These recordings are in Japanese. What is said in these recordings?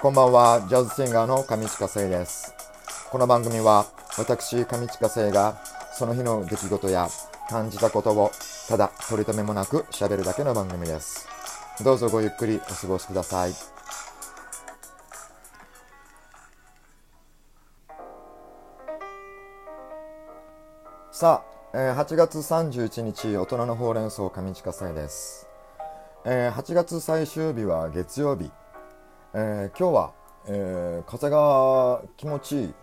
こんばんは、ジャズシンガーの上地下生です。この番組は、私、上地下生が、その日の出来事や感じたことを、ただ取り留めもなく喋るだけの番組です。どうぞごゆっくりお過ごしください。さあ、えー8月31日、大人のほうれん草上地下生です。えー8月最終日は月曜日。えー今日は、えー風が気持ちいい、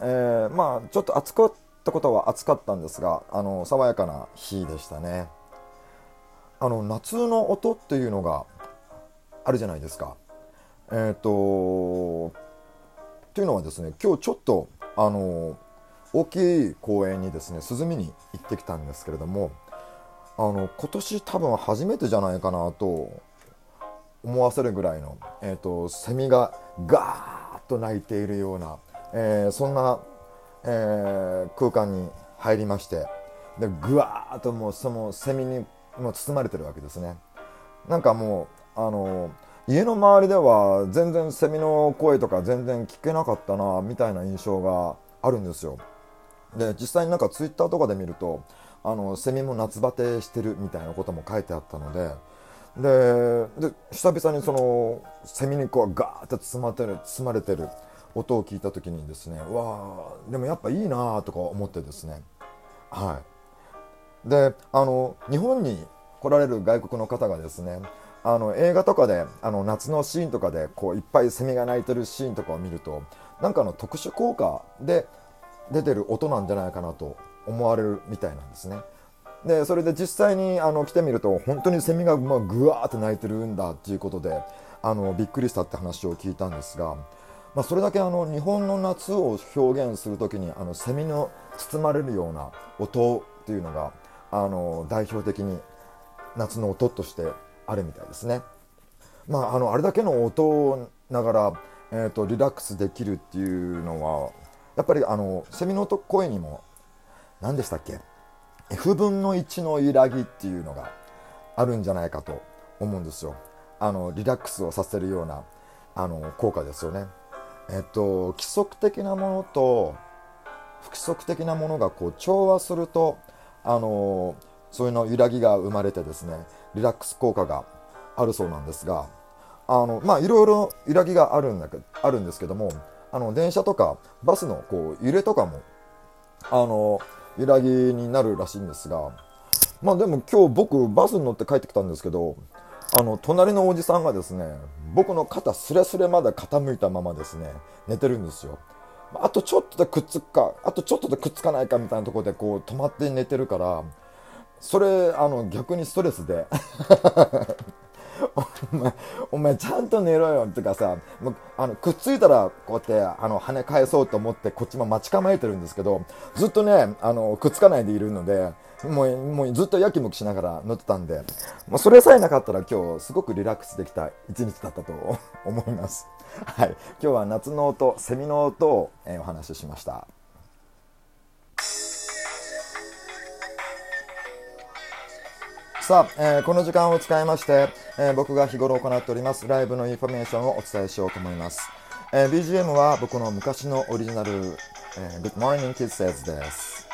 えーまあちょっと暑かったことは暑かったんですがあの爽やかな日でしたね。あの夏の音っていうのがあるじゃないですか。えっ、とっていうのはですね今日ちょっとあの大きい公園にですね涼みに行ってきたんですけれどもあの今年多分初めてじゃないかなと思わせるぐらいの、えー、とセミがガーッと鳴いているような、えーそんな、えー空間に入りましてでぐわーっともうそのセミにもう包まれてるわけですね。なんかもうあの家の周りでは全然セミの声とか全然聞けなかったなみたいな印象があるんですよ。で実際になんかツイッターとかで見るとあのセミも夏バテしてるみたいなことも書いてあったのでで久々にそのセミにこうガーッと包まれてる包まれてる音を聞いた時にですねわあでもやっぱいいなとか思ってですね。はい。であの日本に来られる外国の方がですねあの映画とかであの夏のシーンとかでこういっぱいセミが鳴いてるシーンとかを見るとなんかの特殊効果で出てる音なんじゃないかなと思われるみたいなんですね。でそれで実際にあの来てみると本当にセミがまあぐわーって鳴いてるんだっていうことであのびっくりしたって話を聞いたんですが、まあ、それだけあの日本の夏を表現する時にあのセミの包まれるような音っていうのがあの代表的に夏の音としてあるみたいですね。まあ、あのあれだけの音ながら、えー、とリラックスできるっていうのはやっぱりあのセミの音声にも何でしたっけ？F 分の1の揺らぎっていうのがあるんじゃないかと思うんですよ。あのリラックスをさせるようなあの効果ですよね。えっと規則的なものと不規則的なものがこう調和するとあのそういうの揺らぎが生まれてですねリラックス効果があるそうなんですがあのまあいろいろ揺らぎがあるんだけあるんですけどもあの電車とかバスのこう揺れとかもあの揺らぎになるらしいんですがまあでも今日僕バスに乗って帰ってきたんですけどあの隣のおじさんがですね僕の肩スレスレまで傾いたままですね寝てるんですよ。あとちょっとでくっつくかあとちょっとでくっつかないかみたいなところでこう止まって寝てるからそれあの逆にストレスで。お前お前ちゃんと寝ろよってかさもうあのくっついたらこうやってあの跳ね返そうと思ってこっちも待ち構えてるんですけどずっとねあのくっつかないでいるのでもうもうずっとやきもきしながら乗ってたんでもうそれさえなかったら今日すごくリラックスできた一日だったと 思います。はい、今日は夏の音セミの音を、えお話ししました。さあ、えーこの時間を使いまして、えー僕が日頃行っておりますライブのインフォメーションをお伝えしようと思います。えー BGM は僕の昔のオリジナル、えー Good Morning Kisses です。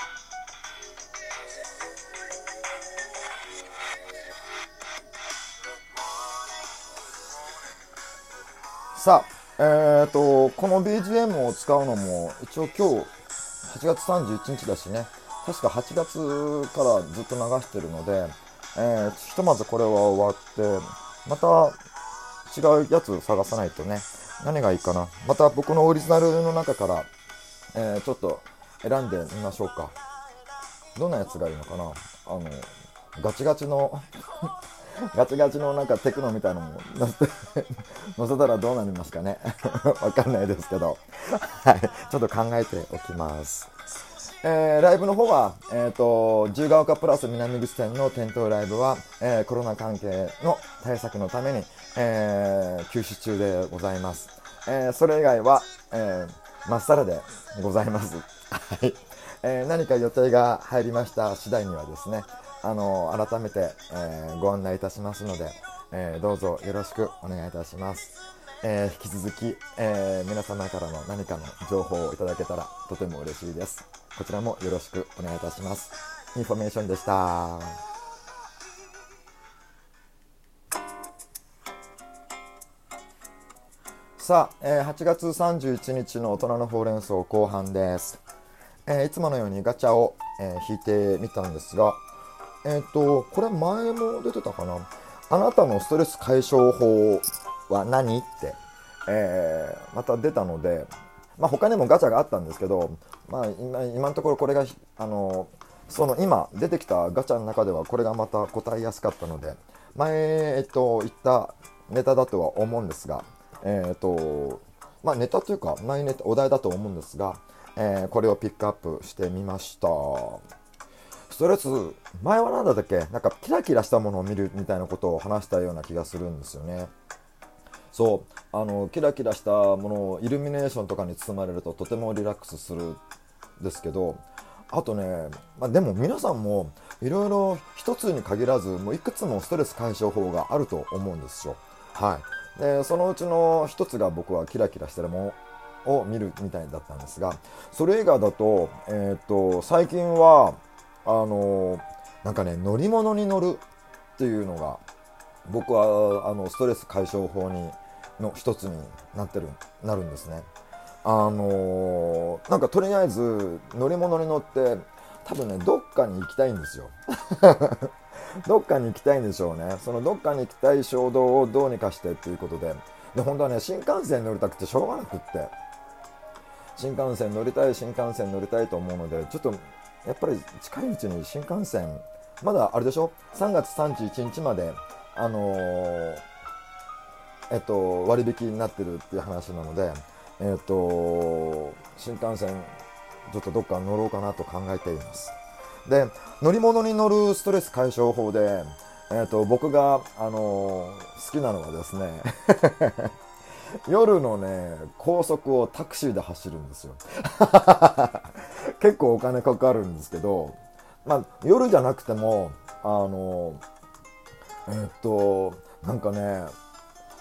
さあ、えー、とこの BGM を使うのも一応今日8月31日だしね確か8月からずっと流してるので、えーひとまずこれは終わってまた違うやつ探さないとね。何がいいかな。また僕のオリジナルの中から、えーちょっと選んでみましょうか。どんなやつがいいのかな。あのガチガチの ガチガチのなんかテクノみたいなのも載せて 載せたらどうなりますかね。わかんないですけど。はい。ちょっと考えておきます。えーライブの方は、えー、と自由が丘プラス南口店の店頭ライブは、えーコロナ関係の対策のために、えー休止中でございます、えーそれ以外は、えーまっさらでございます、はい。えー何か予定が入りました次第にはですねあの改めて、えーご案内いたしますので、えーどうぞよろしくお願いいたします。えー、引き続き、えー、皆様からの何かの情報をいただけたらとても嬉しいです。こちらもよろしくお願いいたします。インフォメーションでした。さあ、えー、8月31日の大人のほうれん草後半です。えー、いつものようにガチャを、えー、引いてみたんですが、えっ、ー、と、これ前も出てたかな？あなたのストレス解消法は何？って、えー、また出たので、まあ、他にもガチャがあったんですけど、まあ、今今のところこれが、あの、その今出てきたガチャの中ではこれがまた答えやすかったので、前、えっと、言ったネタだとは思うんですが、えっと、まあ、ネタというか、前ネタ、お題だと思うんですが、えー、これをピックアップしてみました。ストレス、前は何だったっけ？なんかキラキラしたものを見るみたいなことを話したような気がするんですよね。そう、あの、キラキラしたものをイルミネーションとかに包まれるととてもリラックスするんですけど、あとね、まあ、でも皆さんもいろいろ一つに限らず、もういくつもストレス解消法があると思うんですよ。はい。で、そのうちの一つが僕はキラキラしてるものを見るみたいだったんですが、それ以外だと、えっ、と、最近は、あのなんかね乗り物に乗るっていうのが僕はあのストレス解消法にの一つになってるなるんですね。あのなんかとりあえず乗り物に乗って多分ねどっかに行きたいんですよ。どっかに行きたいんでしょうね。そのどっかに行きたい衝動をどうにかしてっていうことで。で本当はね新幹線乗りたくてしょうがなくって。新幹線乗りたい新幹線乗りたいと思うのでちょっとやっぱり近いうちに新幹線まだあれでしょ？3月31日まであのー、えっと割引になってるっていう話なのでえっと新幹線ちょっとどっか乗ろうかなと考えています。で乗り物に乗るストレス解消法でえっと僕があの、好きなのはですね 夜のね高速をタクシーで走るんですよ。結構お金かかるんですけど、まあ、夜じゃなくても、あの、え、っと、なんかね、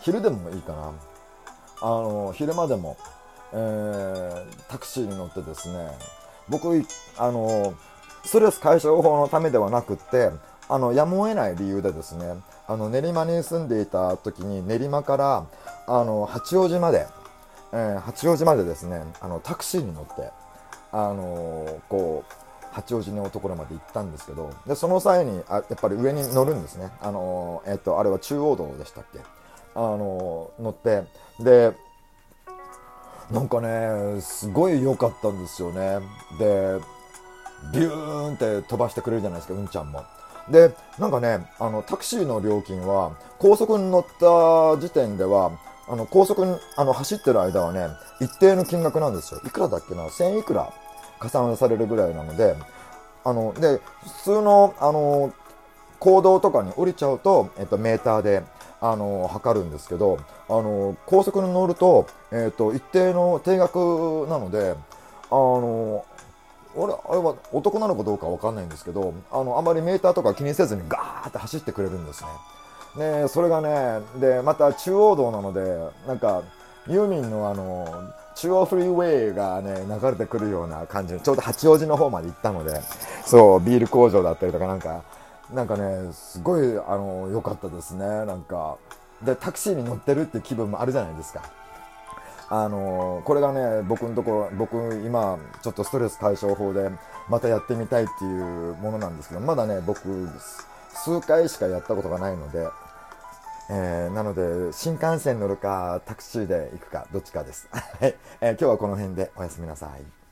昼でもいいかな。あの、昼間でも、えー、タクシーに乗ってですね、僕、あの、ストレス解消法のためではなくって、あの、やむを得ない理由でですね、あの、練馬に住んでいた時に練馬から、あの、八王子まで、えー、八王子までですね、あの、タクシーに乗って、あのこう八王子のところまで行ったんですけど。でその際にあやっぱり上に乗るんですね、あのえっと、あれは中央道でしたっけ、あの乗って。でなんかねすごい良かったんですよね。でビューンって飛ばしてくれるじゃないですかうんちゃんも。でなんかねあのタクシーの料金は高速に乗った時点ではあの高速にあの走ってる間はね一定の金額なんですよ。いくらだっけな？1000いくら加算されるぐらいなので、あの、で、普通の、あの、行動とかに降りちゃうと、えっと、メーターで、あの、測るんですけど、あの、高速に乗ると、えっと、一定の定額なので、あの、俺、あれは男なのかどうかわかんないんですけど、あの、あまりメーターとか気にせずにガーって走ってくれるんですね。ねそれがね、で、また中央道なので、なんか、ユーミンのあの、中央フリーウェイがね、流れてくるような感じでちょうど八王子の方まで行ったので、そう、ビール工場だったりとかなんか、なんかね、すごい、あの、良かったですね、なんか。で、タクシーに乗ってるって気分もあるじゃないですか。あのこれがね、僕のところ、僕今、ちょっとストレス解消法でまたやってみたいっていうものなんですけど、まだね、僕、数回しかやったことがないので、えー、なので、新幹線乗るか、タクシーで行くか、どっちかです。はい、えー、今日はこの辺でおやすみなさい。